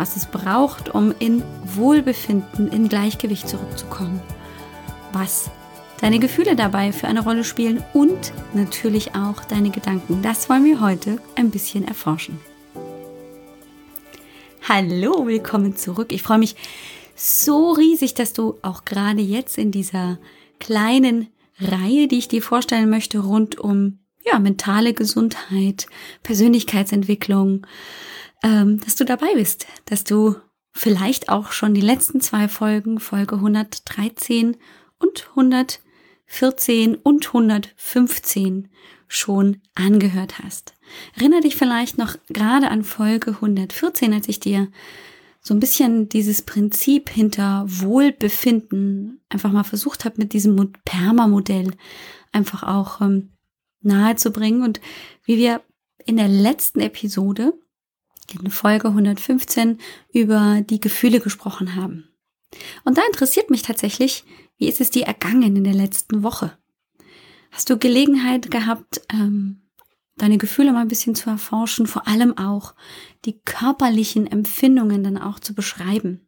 was es braucht, um in Wohlbefinden, in Gleichgewicht zurückzukommen. Was deine Gefühle dabei für eine Rolle spielen und natürlich auch deine Gedanken. Das wollen wir heute ein bisschen erforschen. Hallo, willkommen zurück. Ich freue mich so riesig, dass du auch gerade jetzt in dieser kleinen Reihe, die ich dir vorstellen möchte, rund um ja, mentale Gesundheit, Persönlichkeitsentwicklung, ähm, dass du dabei bist, dass du vielleicht auch schon die letzten zwei Folgen, Folge 113 und 114 und 115 schon angehört hast. Erinnere dich vielleicht noch gerade an Folge 114, als ich dir so ein bisschen dieses Prinzip hinter Wohlbefinden einfach mal versucht habe, mit diesem Perma-Modell einfach auch ähm, nahe zu bringen und wie wir in der letzten Episode in Folge 115 über die Gefühle gesprochen haben. Und da interessiert mich tatsächlich, wie ist es dir ergangen in der letzten Woche? Hast du Gelegenheit gehabt, ähm, deine Gefühle mal ein bisschen zu erforschen, vor allem auch die körperlichen Empfindungen dann auch zu beschreiben?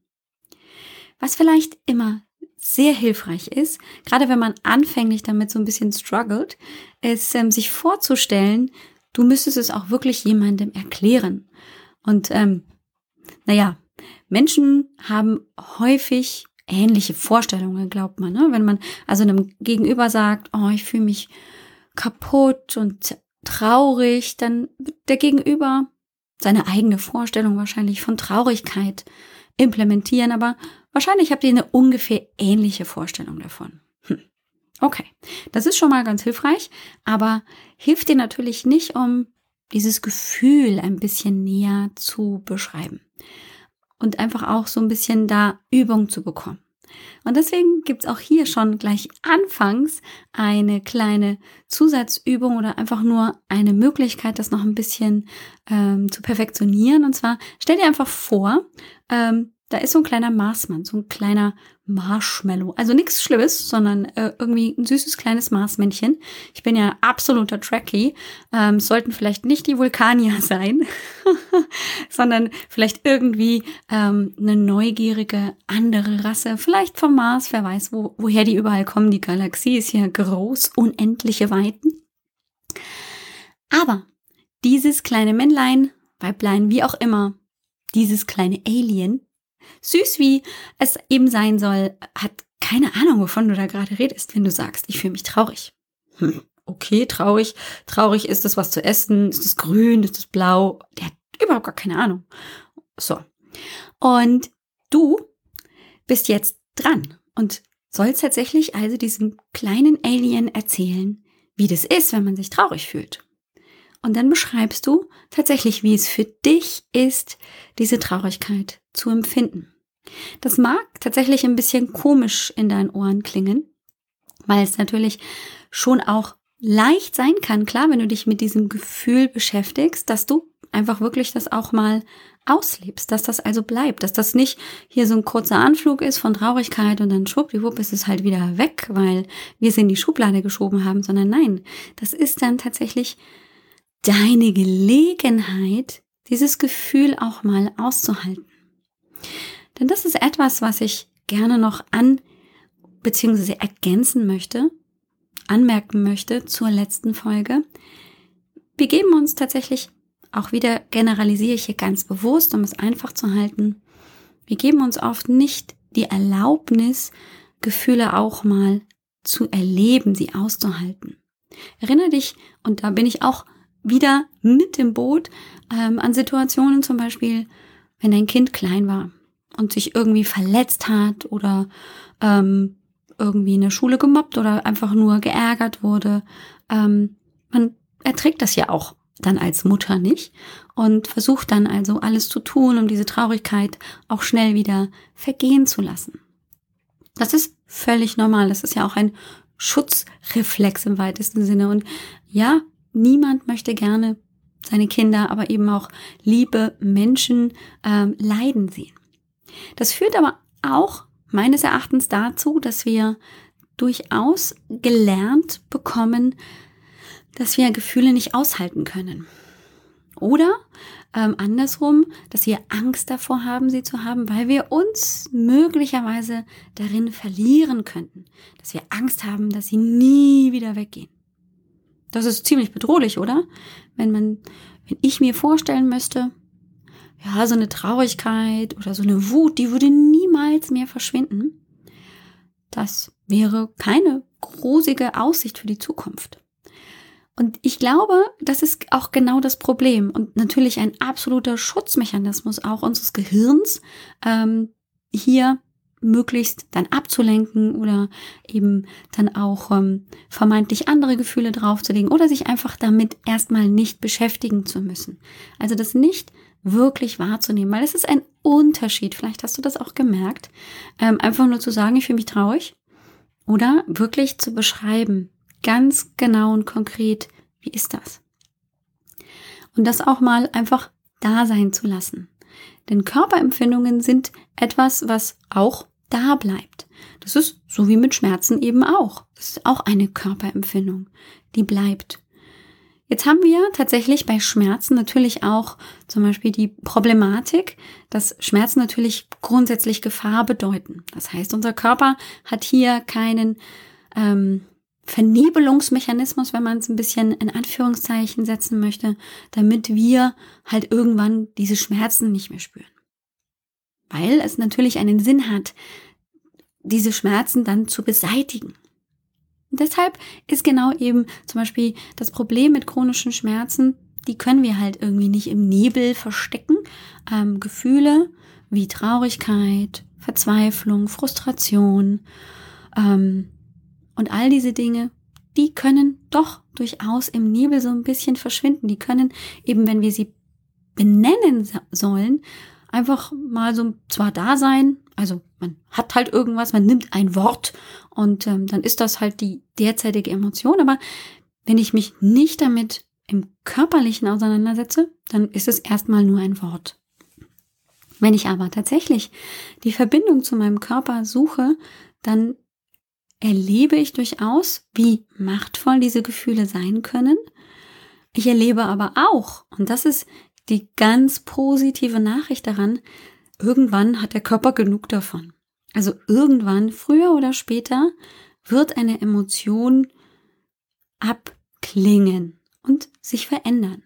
Was vielleicht immer sehr hilfreich ist, gerade wenn man anfänglich damit so ein bisschen struggelt, ist ähm, sich vorzustellen, du müsstest es auch wirklich jemandem erklären. Und ähm, naja, Menschen haben häufig ähnliche Vorstellungen, glaubt man. Ne? Wenn man also einem Gegenüber sagt, oh, ich fühle mich kaputt und traurig, dann wird der Gegenüber seine eigene Vorstellung wahrscheinlich von Traurigkeit implementieren, aber wahrscheinlich habt ihr eine ungefähr ähnliche Vorstellung davon. Hm. Okay, das ist schon mal ganz hilfreich, aber hilft dir natürlich nicht, um dieses Gefühl ein bisschen näher zu beschreiben und einfach auch so ein bisschen da Übung zu bekommen. Und deswegen gibt's auch hier schon gleich anfangs eine kleine Zusatzübung oder einfach nur eine Möglichkeit, das noch ein bisschen ähm, zu perfektionieren. Und zwar stell dir einfach vor, ähm, da ist so ein kleiner Marsmann, so ein kleiner Marshmallow. Also nichts Schlimmes, sondern äh, irgendwie ein süßes kleines Marsmännchen. Ich bin ja absoluter Trekkie. Ähm, sollten vielleicht nicht die Vulkanier sein, sondern vielleicht irgendwie ähm, eine neugierige andere Rasse. Vielleicht vom Mars, wer weiß, wo, woher die überall kommen. Die Galaxie ist ja groß, unendliche Weiten. Aber dieses kleine Männlein, Weiblein, wie auch immer, dieses kleine Alien süß wie es eben sein soll, hat keine Ahnung, wovon du da gerade redest, wenn du sagst, ich fühle mich traurig. Hm, okay, traurig. Traurig ist es was zu essen, ist es grün, ist es blau? Der hat überhaupt gar keine Ahnung. So. Und du bist jetzt dran und sollst tatsächlich also diesem kleinen Alien erzählen, wie das ist, wenn man sich traurig fühlt. Und dann beschreibst du tatsächlich, wie es für dich ist, diese Traurigkeit zu empfinden. Das mag tatsächlich ein bisschen komisch in deinen Ohren klingen, weil es natürlich schon auch leicht sein kann, klar, wenn du dich mit diesem Gefühl beschäftigst, dass du einfach wirklich das auch mal auslebst, dass das also bleibt, dass das nicht hier so ein kurzer Anflug ist von Traurigkeit und dann schwuppdiwupp ist es halt wieder weg, weil wir es in die Schublade geschoben haben, sondern nein, das ist dann tatsächlich deine Gelegenheit, dieses Gefühl auch mal auszuhalten. Denn das ist etwas, was ich gerne noch an bzw. ergänzen möchte, anmerken möchte zur letzten Folge. Wir geben uns tatsächlich auch wieder generalisiere ich hier ganz bewusst, um es einfach zu halten. Wir geben uns oft nicht die Erlaubnis, Gefühle auch mal zu erleben, sie auszuhalten. Erinnere dich, und da bin ich auch wieder mit dem Boot ähm, an Situationen zum Beispiel, wenn dein Kind klein war und sich irgendwie verletzt hat oder ähm, irgendwie in der Schule gemobbt oder einfach nur geärgert wurde. Ähm, man erträgt das ja auch dann als Mutter nicht und versucht dann also alles zu tun, um diese Traurigkeit auch schnell wieder vergehen zu lassen. Das ist völlig normal. Das ist ja auch ein Schutzreflex im weitesten Sinne. Und ja, niemand möchte gerne seine Kinder, aber eben auch liebe Menschen ähm, leiden sehen. Das führt aber auch meines Erachtens dazu, dass wir durchaus gelernt bekommen, dass wir Gefühle nicht aushalten können. Oder ähm, andersrum, dass wir Angst davor haben, sie zu haben, weil wir uns möglicherweise darin verlieren könnten. Dass wir Angst haben, dass sie nie wieder weggehen. Das ist ziemlich bedrohlich, oder? Wenn man, wenn ich mir vorstellen müsste, ja, so eine Traurigkeit oder so eine Wut, die würde niemals mehr verschwinden. Das wäre keine grusige Aussicht für die Zukunft. Und ich glaube, das ist auch genau das Problem und natürlich ein absoluter Schutzmechanismus auch unseres Gehirns, ähm, hier möglichst dann abzulenken oder eben dann auch ähm, vermeintlich andere Gefühle draufzulegen oder sich einfach damit erstmal nicht beschäftigen zu müssen. Also das nicht wirklich wahrzunehmen, weil es ist ein Unterschied. Vielleicht hast du das auch gemerkt. Ähm, einfach nur zu sagen, ich fühle mich traurig oder wirklich zu beschreiben, ganz genau und konkret, wie ist das? Und das auch mal einfach da sein zu lassen. Denn Körperempfindungen sind etwas, was auch da bleibt. Das ist so wie mit Schmerzen eben auch. Das ist auch eine Körperempfindung, die bleibt. Jetzt haben wir tatsächlich bei Schmerzen natürlich auch zum Beispiel die Problematik, dass Schmerzen natürlich grundsätzlich Gefahr bedeuten. Das heißt, unser Körper hat hier keinen ähm, Vernebelungsmechanismus, wenn man es ein bisschen in Anführungszeichen setzen möchte, damit wir halt irgendwann diese Schmerzen nicht mehr spüren. Weil es natürlich einen Sinn hat, diese Schmerzen dann zu beseitigen. Deshalb ist genau eben zum Beispiel das Problem mit chronischen Schmerzen, die können wir halt irgendwie nicht im Nebel verstecken. Ähm, Gefühle wie Traurigkeit, Verzweiflung, Frustration ähm, und all diese Dinge, die können doch durchaus im Nebel so ein bisschen verschwinden. Die können eben, wenn wir sie benennen sollen, einfach mal so zwar da sein, also man hat halt irgendwas, man nimmt ein Wort und ähm, dann ist das halt die derzeitige Emotion. Aber wenn ich mich nicht damit im körperlichen auseinandersetze, dann ist es erstmal nur ein Wort. Wenn ich aber tatsächlich die Verbindung zu meinem Körper suche, dann erlebe ich durchaus, wie machtvoll diese Gefühle sein können. Ich erlebe aber auch, und das ist die ganz positive Nachricht daran, irgendwann hat der Körper genug davon. Also irgendwann, früher oder später, wird eine Emotion abklingen und sich verändern.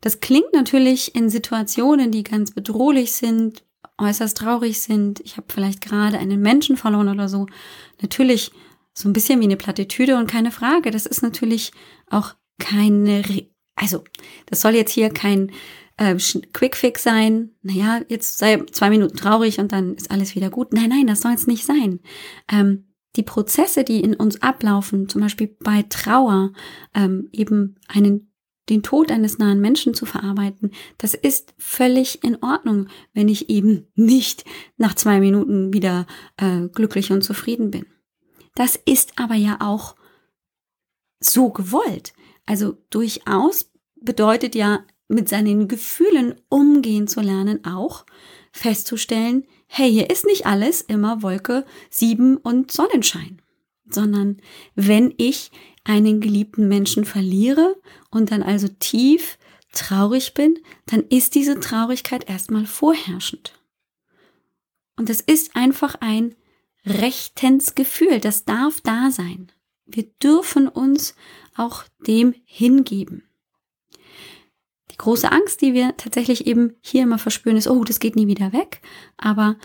Das klingt natürlich in Situationen, die ganz bedrohlich sind, äußerst traurig sind. Ich habe vielleicht gerade einen Menschen verloren oder so. Natürlich so ein bisschen wie eine Plattitüde und keine Frage. Das ist natürlich auch keine, also das soll jetzt hier kein äh, Quickfix sein, naja, jetzt sei zwei Minuten traurig und dann ist alles wieder gut. Nein, nein, das soll es nicht sein. Ähm, die Prozesse, die in uns ablaufen, zum Beispiel bei Trauer, ähm, eben einen den Tod eines nahen Menschen zu verarbeiten, das ist völlig in Ordnung, wenn ich eben nicht nach zwei Minuten wieder äh, glücklich und zufrieden bin. Das ist aber ja auch so gewollt. Also durchaus bedeutet ja mit seinen Gefühlen umgehen zu lernen, auch festzustellen, hey, hier ist nicht alles immer Wolke 7 und Sonnenschein, sondern wenn ich einen geliebten Menschen verliere und dann also tief traurig bin, dann ist diese Traurigkeit erstmal vorherrschend. Und das ist einfach ein rechtens Gefühl, das darf da sein. Wir dürfen uns auch dem hingeben. Große Angst, die wir tatsächlich eben hier immer verspüren, ist, oh, das geht nie wieder weg. Aber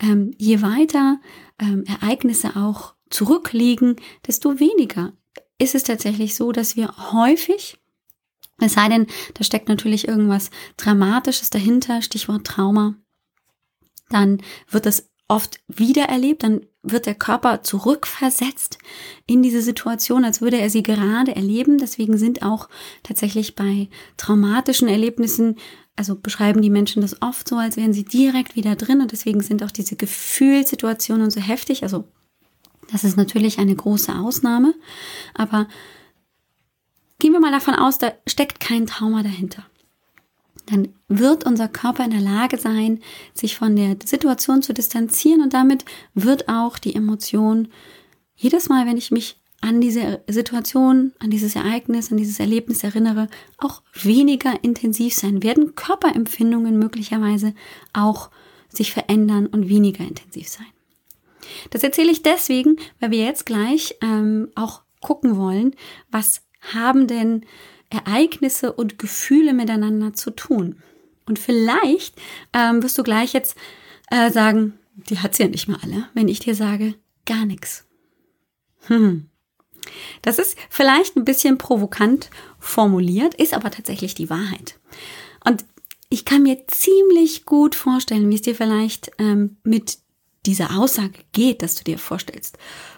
ähm, je weiter ähm, Ereignisse auch zurückliegen, desto weniger ist es tatsächlich so, dass wir häufig, es sei denn, da steckt natürlich irgendwas Dramatisches dahinter, Stichwort Trauma, dann wird das oft wiedererlebt, dann wird der Körper zurückversetzt in diese Situation, als würde er sie gerade erleben. Deswegen sind auch tatsächlich bei traumatischen Erlebnissen also beschreiben die Menschen das oft so, als wären sie direkt wieder drin und deswegen sind auch diese Gefühlssituationen so heftig. Also das ist natürlich eine große Ausnahme, aber gehen wir mal davon aus, da steckt kein Trauma dahinter. Dann wird unser Körper in der Lage sein, sich von der Situation zu distanzieren und damit wird auch die Emotion jedes Mal, wenn ich mich an diese Situation, an dieses Ereignis, an dieses Erlebnis erinnere, auch weniger intensiv sein, werden Körperempfindungen möglicherweise auch sich verändern und weniger intensiv sein. Das erzähle ich deswegen, weil wir jetzt gleich ähm, auch gucken wollen, was haben denn Ereignisse und Gefühle miteinander zu tun. Und vielleicht ähm, wirst du gleich jetzt äh, sagen, die hat sie ja nicht mal alle, wenn ich dir sage, gar nichts. Hm. Das ist vielleicht ein bisschen provokant formuliert, ist aber tatsächlich die Wahrheit. Und ich kann mir ziemlich gut vorstellen, wie es dir vielleicht ähm, mit dieser Aussage geht, dass du dir vorstellst,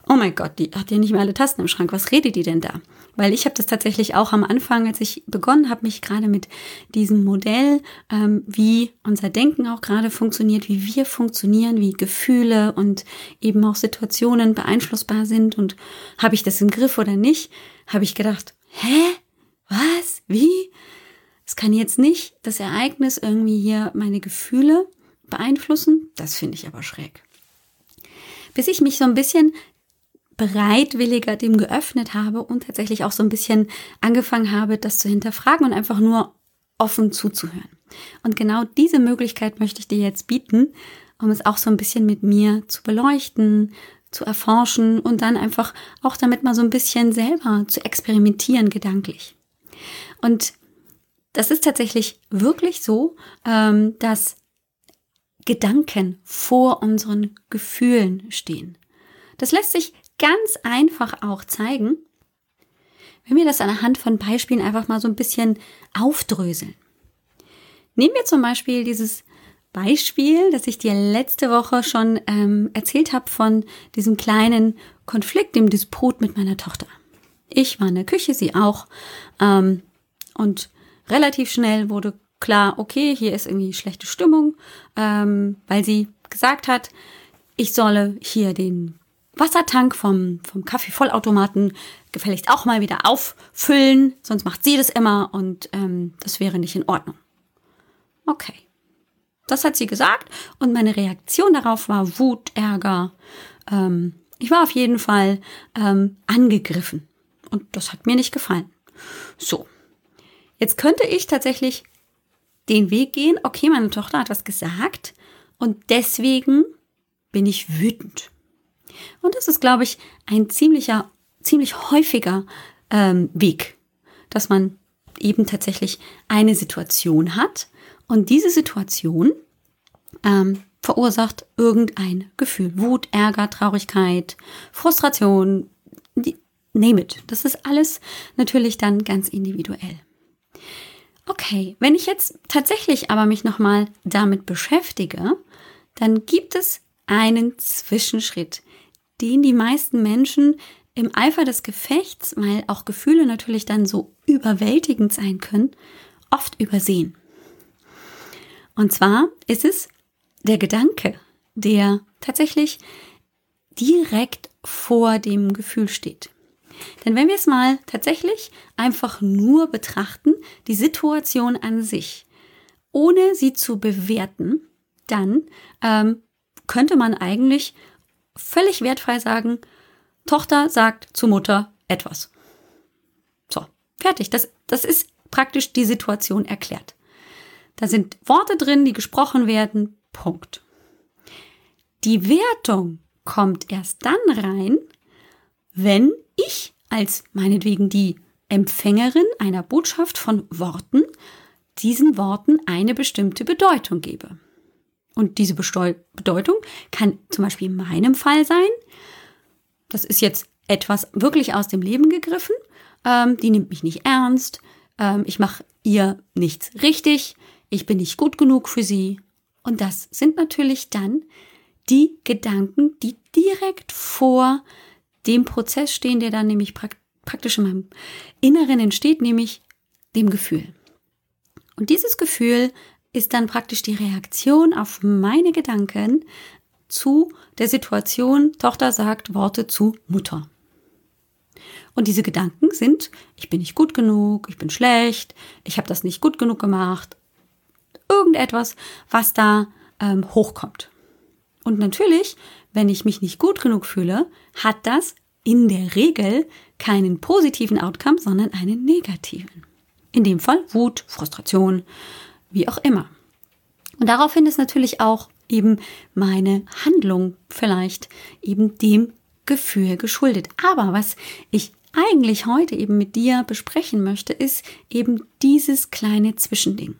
oh mein Gott, die hat ja nicht mehr alle Tasten im Schrank, was redet die denn da? Weil ich habe das tatsächlich auch am Anfang, als ich begonnen habe, mich gerade mit diesem Modell, ähm, wie unser Denken auch gerade funktioniert, wie wir funktionieren, wie Gefühle und eben auch Situationen beeinflussbar sind und habe ich das im Griff oder nicht, habe ich gedacht, hä? Was? Wie? Es kann jetzt nicht das Ereignis irgendwie hier meine Gefühle beeinflussen. Das finde ich aber schräg bis ich mich so ein bisschen bereitwilliger dem geöffnet habe und tatsächlich auch so ein bisschen angefangen habe, das zu hinterfragen und einfach nur offen zuzuhören. Und genau diese Möglichkeit möchte ich dir jetzt bieten, um es auch so ein bisschen mit mir zu beleuchten, zu erforschen und dann einfach auch damit mal so ein bisschen selber zu experimentieren gedanklich. Und das ist tatsächlich wirklich so, ähm, dass Gedanken vor unseren Gefühlen stehen. Das lässt sich ganz einfach auch zeigen, wenn wir das anhand von Beispielen einfach mal so ein bisschen aufdröseln. Nehmen wir zum Beispiel dieses Beispiel, das ich dir letzte Woche schon ähm, erzählt habe von diesem kleinen Konflikt, dem Disput mit meiner Tochter. Ich war in der Küche, sie auch. Ähm, und relativ schnell wurde klar, okay, hier ist irgendwie schlechte Stimmung, ähm, weil sie gesagt hat, ich solle hier den Wassertank vom, vom Kaffeevollautomaten gefälligst auch mal wieder auffüllen, sonst macht sie das immer und ähm, das wäre nicht in Ordnung. Okay. Das hat sie gesagt und meine Reaktion darauf war Wut, Ärger. Ähm, ich war auf jeden Fall ähm, angegriffen und das hat mir nicht gefallen. So, jetzt könnte ich tatsächlich den Weg gehen, okay, meine Tochter hat was gesagt und deswegen bin ich wütend. Und das ist, glaube ich, ein ziemlicher, ziemlich häufiger ähm, Weg, dass man eben tatsächlich eine Situation hat und diese Situation ähm, verursacht irgendein Gefühl. Wut, Ärger, Traurigkeit, Frustration, die, name it. Das ist alles natürlich dann ganz individuell. Okay, wenn ich jetzt tatsächlich aber mich nochmal damit beschäftige, dann gibt es einen Zwischenschritt, den die meisten Menschen im Eifer des Gefechts, weil auch Gefühle natürlich dann so überwältigend sein können, oft übersehen. Und zwar ist es der Gedanke, der tatsächlich direkt vor dem Gefühl steht. Denn wenn wir es mal tatsächlich einfach nur betrachten, die Situation an sich, ohne sie zu bewerten, dann ähm, könnte man eigentlich völlig wertfrei sagen, Tochter sagt zu Mutter etwas. So, fertig. Das, das ist praktisch die Situation erklärt. Da sind Worte drin, die gesprochen werden. Punkt. Die Wertung kommt erst dann rein, wenn ich als meinetwegen die Empfängerin einer Botschaft von Worten diesen Worten eine bestimmte Bedeutung gebe. Und diese Bedeutung kann zum Beispiel in meinem Fall sein, das ist jetzt etwas wirklich aus dem Leben gegriffen, ähm, die nimmt mich nicht ernst, ähm, ich mache ihr nichts richtig, ich bin nicht gut genug für sie. Und das sind natürlich dann die Gedanken, die direkt vor dem Prozess stehen, der dann nämlich praktisch in meinem Inneren entsteht, nämlich dem Gefühl. Und dieses Gefühl ist dann praktisch die Reaktion auf meine Gedanken zu der Situation, Tochter sagt Worte zu Mutter. Und diese Gedanken sind, ich bin nicht gut genug, ich bin schlecht, ich habe das nicht gut genug gemacht, irgendetwas, was da ähm, hochkommt. Und natürlich, wenn ich mich nicht gut genug fühle, hat das in der Regel keinen positiven Outcome, sondern einen negativen. In dem Fall Wut, Frustration, wie auch immer. Und daraufhin ist natürlich auch eben meine Handlung vielleicht eben dem Gefühl geschuldet. Aber was ich eigentlich heute eben mit dir besprechen möchte, ist eben dieses kleine Zwischending.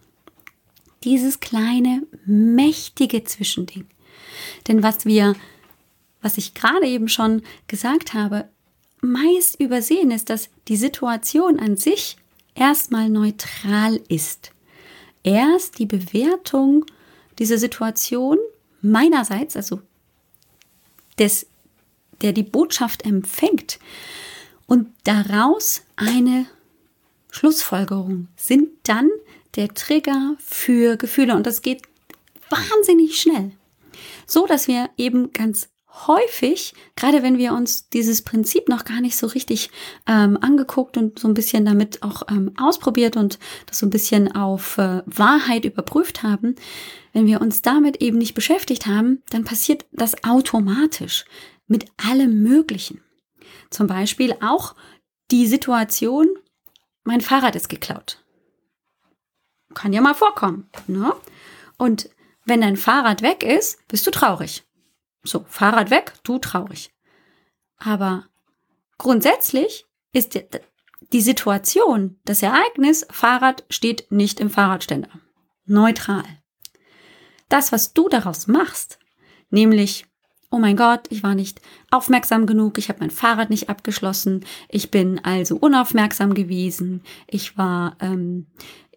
Dieses kleine, mächtige Zwischending. Denn was wir, was ich gerade eben schon gesagt habe, meist übersehen ist, dass die Situation an sich erstmal neutral ist. Erst die Bewertung dieser Situation meinerseits, also des, der die Botschaft empfängt, und daraus eine Schlussfolgerung sind dann der Trigger für Gefühle. Und das geht wahnsinnig schnell. So dass wir eben ganz häufig, gerade wenn wir uns dieses Prinzip noch gar nicht so richtig ähm, angeguckt und so ein bisschen damit auch ähm, ausprobiert und das so ein bisschen auf äh, Wahrheit überprüft haben, wenn wir uns damit eben nicht beschäftigt haben, dann passiert das automatisch mit allem Möglichen. Zum Beispiel auch die Situation, mein Fahrrad ist geklaut. Kann ja mal vorkommen. Ne? Und wenn dein Fahrrad weg ist, bist du traurig. So, Fahrrad weg, du traurig. Aber grundsätzlich ist die, Situation, das Ereignis, Fahrrad steht nicht im Fahrradständer. Neutral. Das, was du daraus machst, nämlich oh mein Gott, ich war nicht aufmerksam genug, ich habe mein Fahrrad nicht abgeschlossen, ich bin also unaufmerksam gewesen, ich war ähm,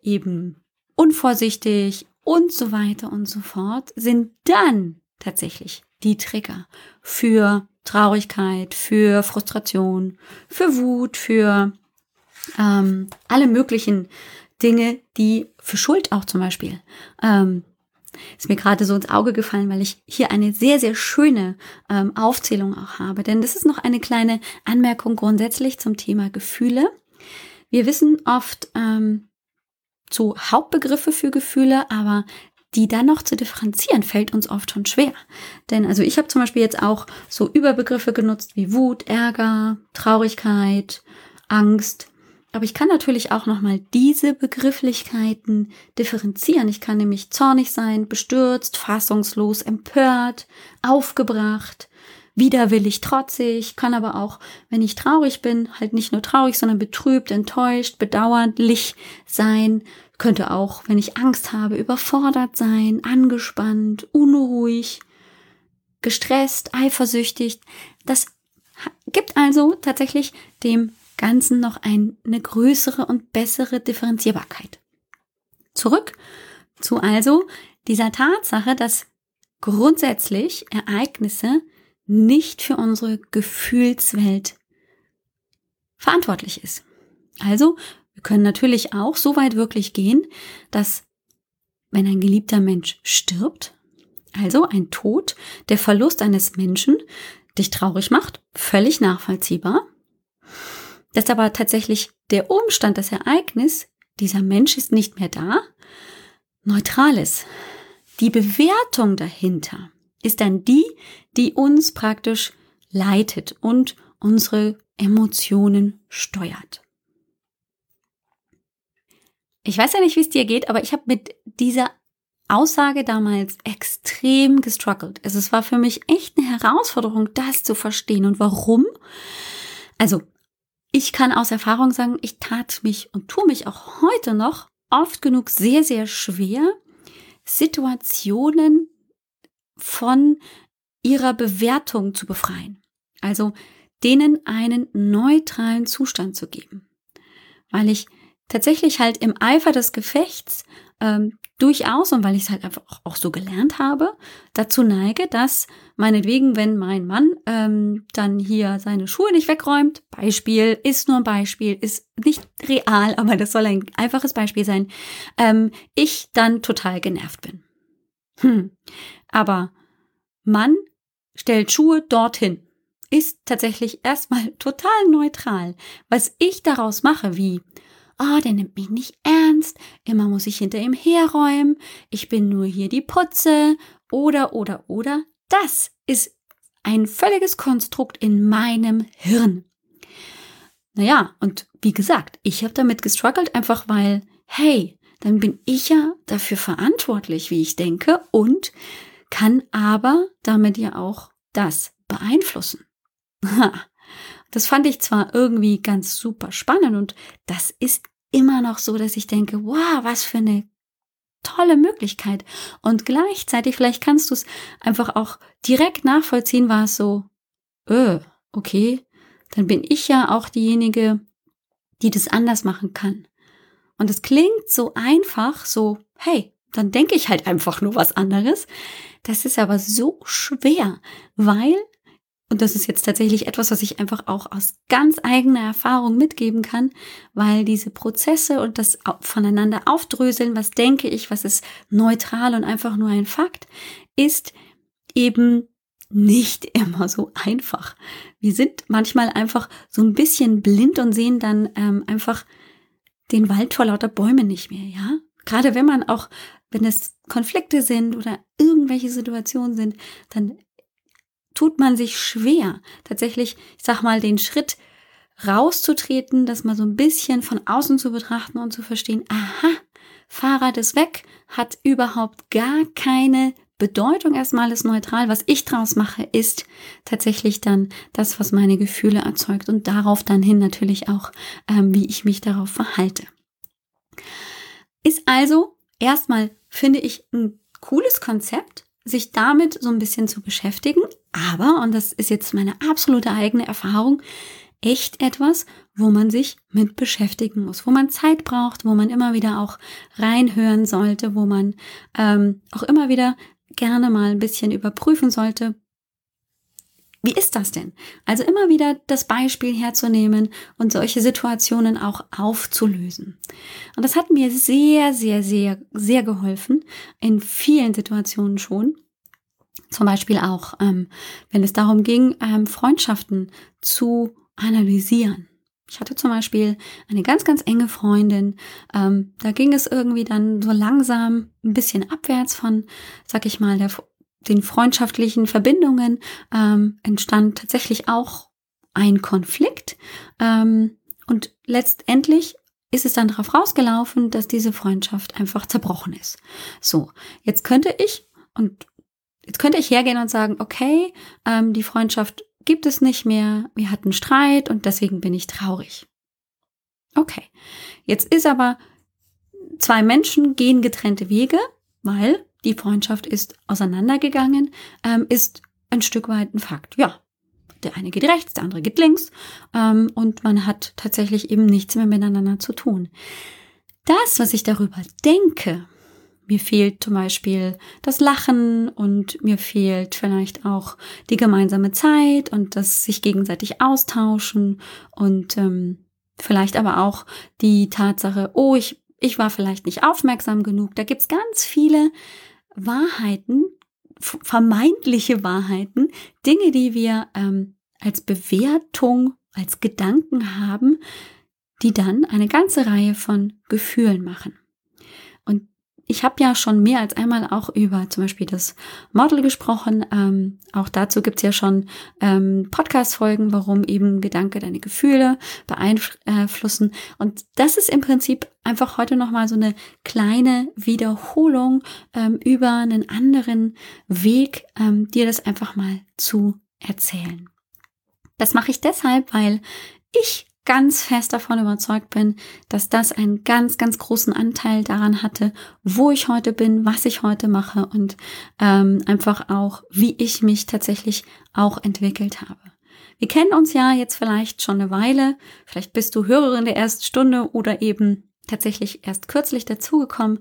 eben unvorsichtig und so weiter und so fort, sind dann tatsächlich die Trigger für Traurigkeit, für Frustration, für Wut, für ähm, alle möglichen Dinge, die für Schuld auch zum Beispiel, ähm, ist mir gerade so ins Auge gefallen, weil ich hier eine sehr, sehr schöne ähm, Aufzählung auch habe. Denn das ist noch eine kleine Anmerkung grundsätzlich zum Thema Gefühle. Wir wissen oft ähm, zu Hauptbegriffe für Gefühle, aber die dann noch zu differenzieren, fällt uns oft schon schwer. Denn also ich habe zum Beispiel jetzt auch so Überbegriffe genutzt wie Wut, Ärger, Traurigkeit, Angst, aber ich kann natürlich auch nochmal diese Begrifflichkeiten differenzieren. Ich kann nämlich zornig sein, bestürzt, fassungslos, empört, aufgebracht, widerwillig, trotzig, kann aber auch, wenn ich traurig bin, halt nicht nur traurig, sondern betrübt, enttäuscht, bedauerlich sein. Könnte auch, wenn ich Angst habe, überfordert sein, angespannt, unruhig, gestresst, eifersüchtig. Das gibt also tatsächlich dem Ganzen noch eine größere und bessere Differenzierbarkeit. Zurück zu also dieser Tatsache, dass grundsätzlich Ereignisse nicht für unsere Gefühlswelt verantwortlich ist. Also, wir können natürlich auch so weit wirklich gehen, dass wenn ein geliebter Mensch stirbt, also ein Tod, der Verlust eines Menschen dich traurig macht, völlig nachvollziehbar, dass aber tatsächlich der Umstand, das Ereignis, dieser Mensch ist nicht mehr da, neutral ist. Die Bewertung dahinter ist dann die, die uns praktisch leitet und unsere Emotionen steuert. Ich weiß ja nicht, wie es dir geht, aber ich habe mit dieser Aussage damals extrem gestruggelt. Also es war für mich echt eine Herausforderung, das zu verstehen. Und warum? Also ich kann aus Erfahrung sagen, ich tat mich und tue mich auch heute noch oft genug sehr, sehr schwer, Situationen von ihrer Bewertung zu befreien. Also denen einen neutralen Zustand zu geben. Weil ich tatsächlich halt im Eifer des Gefechts ähm, durchaus und weil ich es halt einfach auch so gelernt habe, dazu neige, dass meinetwegen, wenn mein Mann ähm, dann hier seine Schuhe nicht wegräumt, Beispiel, ist nur ein Beispiel, ist nicht real, aber das soll ein einfaches Beispiel sein, ähm, ich dann total genervt bin. Hm. Aber Mann stellt Schuhe dorthin ist tatsächlich erstmal total neutral. Was ich daraus mache, wie, oh, der nimmt mich nicht ernst, immer muss ich hinter ihm herräumen, ich bin nur hier die Putze, oder, oder, oder, das ist ein völliges Konstrukt in meinem Hirn. Naja, und wie gesagt, ich habe damit gestruggelt, einfach weil, hey, dann bin ich ja dafür verantwortlich, wie ich denke, und kann aber damit ja auch das beeinflussen. Das fand ich zwar irgendwie ganz super spannend und das ist immer noch so, dass ich denke, wow, was für eine tolle Möglichkeit. Und gleichzeitig, vielleicht kannst du es einfach auch direkt nachvollziehen, war es so, äh, okay, dann bin ich ja auch diejenige, die das anders machen kann. Und es klingt so einfach, so, hey, dann denke ich halt einfach nur was anderes. Das ist aber so schwer, weil und das ist jetzt tatsächlich etwas, was ich einfach auch aus ganz eigener Erfahrung mitgeben kann, weil diese Prozesse und das voneinander aufdröseln, was denke ich, was ist neutral und einfach nur ein Fakt, ist eben nicht immer so einfach. Wir sind manchmal einfach so ein bisschen blind und sehen dann ähm, einfach den Wald vor lauter Bäumen nicht mehr, ja? Gerade wenn man auch, wenn es Konflikte sind oder irgendwelche Situationen sind, dann tut man sich schwer, tatsächlich, ich sag mal, den Schritt rauszutreten, das mal so ein bisschen von außen zu betrachten und zu verstehen, aha, Fahrrad ist weg, hat überhaupt gar keine Bedeutung erstmal ist neutral. Was ich draus mache, ist tatsächlich dann das, was meine Gefühle erzeugt und darauf dann hin natürlich auch, ähm, wie ich mich darauf verhalte. Ist also erstmal, finde ich, ein cooles Konzept, sich damit so ein bisschen zu beschäftigen. Aber, und das ist jetzt meine absolute eigene Erfahrung, echt etwas, wo man sich mit beschäftigen muss, wo man Zeit braucht, wo man immer wieder auch reinhören sollte, wo man ähm, auch immer wieder gerne mal ein bisschen überprüfen sollte, wie ist das denn? Also immer wieder das Beispiel herzunehmen und solche Situationen auch aufzulösen. Und das hat mir sehr, sehr, sehr, sehr geholfen in vielen Situationen schon. Zum Beispiel auch, ähm, wenn es darum ging, ähm, Freundschaften zu analysieren. Ich hatte zum Beispiel eine ganz, ganz enge Freundin. Ähm, da ging es irgendwie dann so langsam ein bisschen abwärts von, sag ich mal, der den freundschaftlichen Verbindungen ähm, entstand tatsächlich auch ein Konflikt. Ähm, und letztendlich ist es dann darauf rausgelaufen, dass diese Freundschaft einfach zerbrochen ist. So, jetzt könnte ich und jetzt könnte ich hergehen und sagen, okay, ähm, die Freundschaft gibt es nicht mehr, wir hatten Streit und deswegen bin ich traurig. Okay, jetzt ist aber zwei Menschen gehen getrennte Wege, weil die Freundschaft ist auseinandergegangen, ähm, ist ein Stück weit ein Fakt. Ja, der eine geht rechts, der andere geht links ähm, und man hat tatsächlich eben nichts mehr miteinander zu tun. Das, was ich darüber denke, mir fehlt zum Beispiel das Lachen und mir fehlt vielleicht auch die gemeinsame Zeit und das sich gegenseitig austauschen und ähm, vielleicht aber auch die Tatsache, oh, ich, ich war vielleicht nicht aufmerksam genug. Da gibt's ganz viele Wahrheiten, vermeintliche Wahrheiten, Dinge, die wir ähm, als Bewertung, als Gedanken haben, die dann eine ganze Reihe von Gefühlen machen. Ich habe ja schon mehr als einmal auch über zum Beispiel das Model gesprochen. Ähm, auch dazu gibt's ja schon ähm, Podcast-Folgen, warum eben Gedanke deine Gefühle beeinflussen. Und das ist im Prinzip einfach heute nochmal so eine kleine Wiederholung ähm, über einen anderen Weg, ähm, dir das einfach mal zu erzählen. Das mache ich deshalb, weil ich ganz fest davon überzeugt bin, dass das einen ganz, ganz großen Anteil daran hatte, wo ich heute bin, was ich heute mache und ähm, einfach auch, wie ich mich tatsächlich auch entwickelt habe. Wir kennen uns ja jetzt vielleicht schon eine Weile, vielleicht bist du Hörerin der ersten Stunde oder eben tatsächlich erst kürzlich dazugekommen.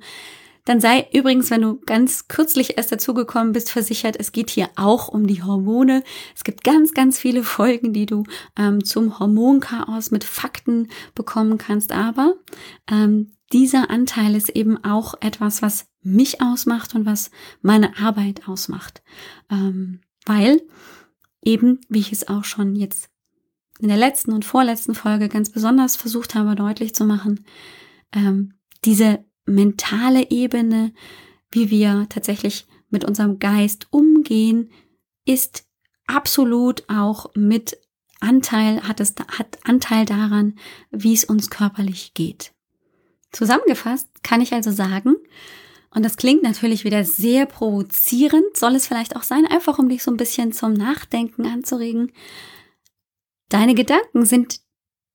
Dann sei übrigens, wenn du ganz kürzlich erst dazugekommen bist, versichert, es geht hier auch um die Hormone. Es gibt ganz, ganz viele Folgen, die du ähm, zum Hormonchaos mit Fakten bekommen kannst. Aber ähm, dieser Anteil ist eben auch etwas, was mich ausmacht und was meine Arbeit ausmacht. Ähm, weil eben, wie ich es auch schon jetzt in der letzten und vorletzten Folge ganz besonders versucht habe deutlich zu machen, ähm, diese mentale Ebene, wie wir tatsächlich mit unserem Geist umgehen, ist absolut auch mit Anteil, hat es, hat Anteil daran, wie es uns körperlich geht. Zusammengefasst kann ich also sagen, und das klingt natürlich wieder sehr provozierend, soll es vielleicht auch sein, einfach um dich so ein bisschen zum Nachdenken anzuregen. Deine Gedanken sind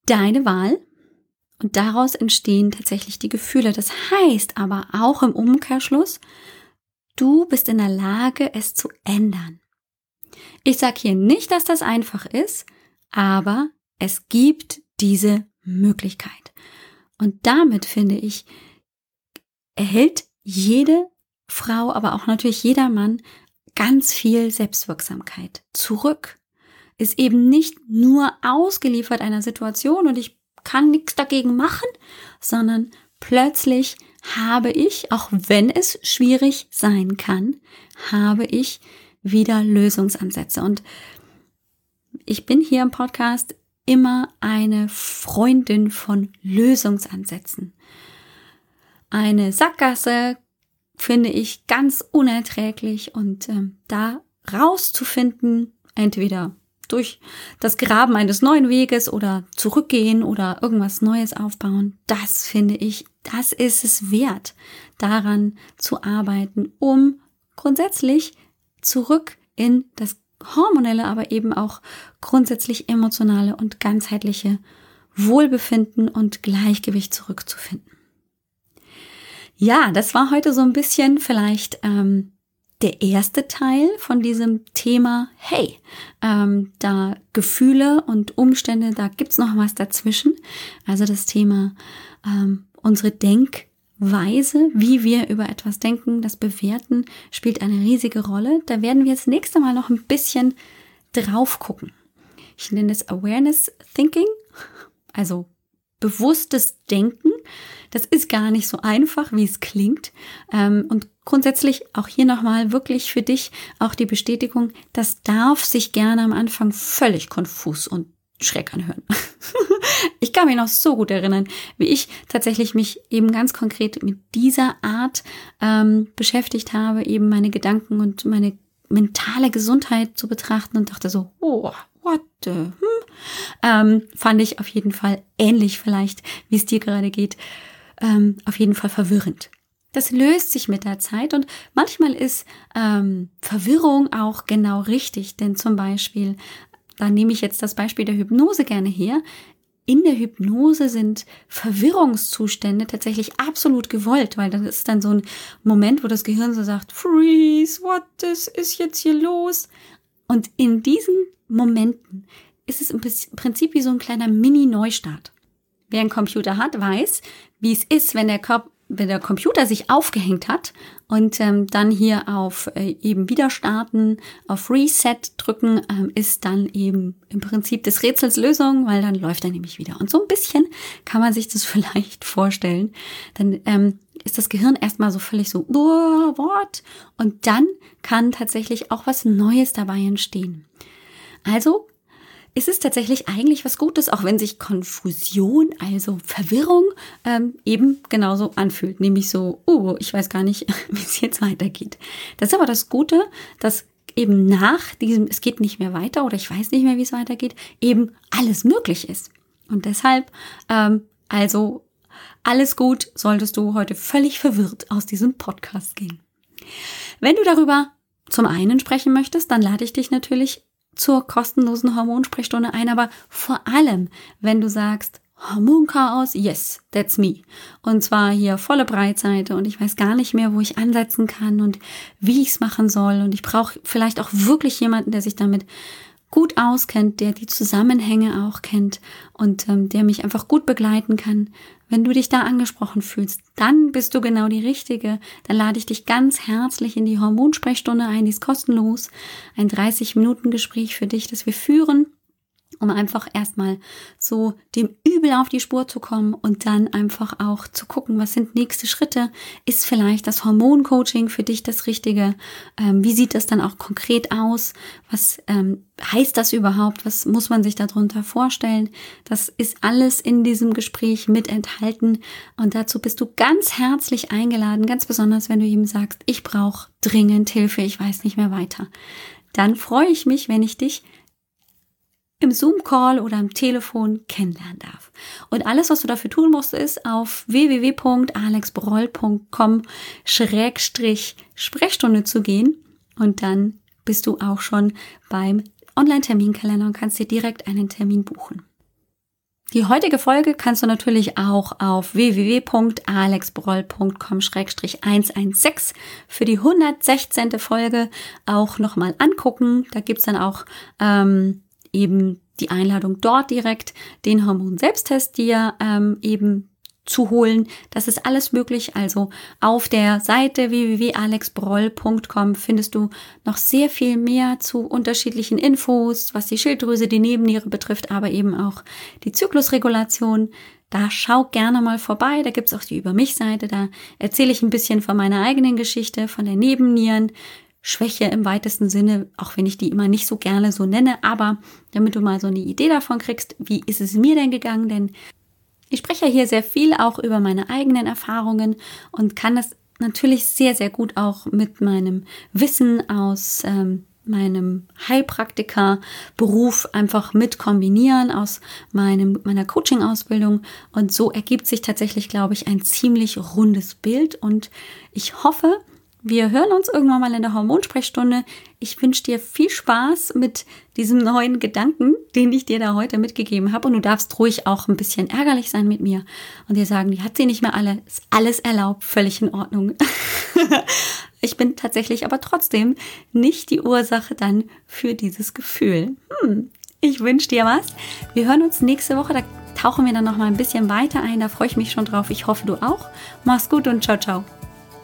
deine Wahl und daraus entstehen tatsächlich die Gefühle. Das heißt aber auch im Umkehrschluss, du bist in der Lage, es zu ändern. Ich sage hier nicht, dass das einfach ist, aber es gibt diese Möglichkeit. Und damit finde ich, erhält jede Frau, aber auch natürlich jeder Mann ganz viel Selbstwirksamkeit zurück. Ist eben nicht nur ausgeliefert einer Situation und ich kann nichts dagegen machen, sondern plötzlich habe ich, auch wenn es schwierig sein kann, habe ich wieder Lösungsansätze. Und ich bin hier im Podcast immer eine Freundin von Lösungsansätzen. Eine Sackgasse finde ich ganz unerträglich und ähm, da rauszufinden, entweder durch das Graben eines neuen Weges oder zurückgehen oder irgendwas Neues aufbauen, das finde ich, das ist es wert, daran zu arbeiten, um grundsätzlich zurück in das hormonelle, aber eben auch grundsätzlich emotionale und ganzheitliche Wohlbefinden und Gleichgewicht zurückzufinden. Ja, das war heute so ein bisschen vielleicht ähm, der erste Teil von diesem Thema. Hey, ähm, da Gefühle und Umstände, da gibt's noch was dazwischen. Also das Thema ähm, unsere Denk Weise, wie wir über etwas denken, das Bewerten, spielt eine riesige Rolle. Da werden wir das nächste Mal noch ein bisschen drauf gucken. Ich nenne es Awareness Thinking, also bewusstes Denken. Das ist gar nicht so einfach, wie es klingt. Ähm, und grundsätzlich auch hier nochmal wirklich für dich auch die Bestätigung, das darf sich gerne am Anfang völlig konfus und schräg anhören. ich kann mich noch so gut erinnern, wie ich tatsächlich mich eben ganz konkret mit dieser Art ähm, beschäftigt habe, eben meine Gedanken und meine mentale Gesundheit zu betrachten und dachte so, oh, what the, hm? ähm, fand ich auf jeden Fall ähnlich vielleicht, wie es dir gerade geht, ähm, auf jeden Fall verwirrend. Das löst sich mit der Zeit und manchmal ist ähm, Verwirrung auch genau richtig, denn zum Beispiel da nehme ich jetzt das Beispiel der Hypnose gerne her. In der Hypnose sind Verwirrungszustände tatsächlich absolut gewollt, weil das ist dann so ein Moment, wo das Gehirn so sagt, freeze, what is, ist jetzt hier los? Und in diesen Momenten ist es im Prinzip wie so ein kleiner Mini-Neustart. Wer einen Computer hat, weiß, wie es ist, wenn der Körper, wenn der Computer sich aufgehängt hat und ähm, dann hier auf äh, eben wieder starten, auf Reset drücken, ähm, ist dann eben im Prinzip des Rätsels Lösung, weil dann läuft er nämlich wieder. Und so ein bisschen kann man sich das vielleicht vorstellen. Dann ähm, ist das Gehirn erstmal so völlig so, oh, what? Und dann kann tatsächlich auch was Neues dabei entstehen. Also ist es tatsächlich eigentlich was Gutes, auch wenn sich Konfusion, also Verwirrung, ähm, eben genauso anfühlt. Nämlich so, oh, ich weiß gar nicht, wie es jetzt weitergeht. Das ist aber das Gute, dass eben nach diesem, es geht nicht mehr weiter oder ich weiß nicht mehr, wie es weitergeht, eben alles möglich ist. Und deshalb, ähm, also alles gut, solltest du heute völlig verwirrt aus diesem Podcast gehen. Wenn du darüber zum einen sprechen möchtest, dann lade ich dich natürlich zur kostenlosen Hormonsprechstunde ein, aber vor allem, wenn du sagst, Hormonchaos, yes, that's me. Und zwar hier volle Breitseite und ich weiß gar nicht mehr, wo ich ansetzen kann und wie ich es machen soll. Und ich brauche vielleicht auch wirklich jemanden, der sich damit gut auskennt, der die Zusammenhänge auch kennt und ähm, der mich einfach gut begleiten kann. Wenn du dich da angesprochen fühlst, dann bist du genau die Richtige. Dann lade ich dich ganz herzlich in die Hormonsprechstunde ein, die ist kostenlos. Ein 30-Minuten-Gespräch für dich, das wir führen um einfach erstmal so dem Übel auf die Spur zu kommen und dann einfach auch zu gucken, was sind nächste Schritte? Ist vielleicht das Hormoncoaching für dich das Richtige? Ähm, wie sieht das dann auch konkret aus? Was ähm, heißt das überhaupt? Was muss man sich darunter vorstellen? Das ist alles in diesem Gespräch mit enthalten und dazu bist du ganz herzlich eingeladen, ganz besonders wenn du ihm sagst, ich brauche dringend Hilfe, ich weiß nicht mehr weiter. Dann freue ich mich, wenn ich dich im Zoom-Call oder am Telefon kennenlernen darf. Und alles, was du dafür tun musst, ist auf www.alexbroll.com Schrägstrich Sprechstunde zu gehen und dann bist du auch schon beim Online-Terminkalender und kannst dir direkt einen Termin buchen. Die heutige Folge kannst du natürlich auch auf www.alexbroll.com-116 für die 116. Folge auch nochmal angucken. Da gibt's dann auch ähm, eben die Einladung dort direkt, den Hormon-Selbsttest dir ähm, eben zu holen. Das ist alles möglich. Also auf der Seite www.alexbroll.com findest du noch sehr viel mehr zu unterschiedlichen Infos, was die Schilddrüse, die Nebenniere betrifft, aber eben auch die Zyklusregulation. Da schau gerne mal vorbei. Da gibt's auch die Über mich Seite. Da erzähle ich ein bisschen von meiner eigenen Geschichte, von der Nebennieren, Schwäche im weitesten Sinne, auch wenn ich die immer nicht so gerne so nenne, aber damit du mal so eine Idee davon kriegst, wie ist es mir denn gegangen, denn ich spreche hier sehr viel auch über meine eigenen Erfahrungen und kann das natürlich sehr, sehr gut auch mit meinem Wissen aus ähm, meinem Heilpraktiker-Beruf einfach mit kombinieren aus meinem, meiner Coaching-Ausbildung. Und so ergibt sich tatsächlich, glaube ich, ein ziemlich rundes Bild. Und ich hoffe, wir hören uns irgendwann mal in der Hormonsprechstunde. Ich wünsche dir viel Spaß mit diesem neuen Gedanken, den ich dir da heute mitgegeben habe. Und du darfst ruhig auch ein bisschen ärgerlich sein mit mir und dir sagen, die hat sie nicht mehr alle. Ist alles erlaubt, völlig in Ordnung. ich bin tatsächlich aber trotzdem nicht die Ursache dann für dieses Gefühl. Hm, ich wünsche dir was. Wir hören uns nächste Woche. Da tauchen wir dann noch mal ein bisschen weiter ein. Da freue ich mich schon drauf. Ich hoffe, du auch. Mach's gut und ciao, ciao.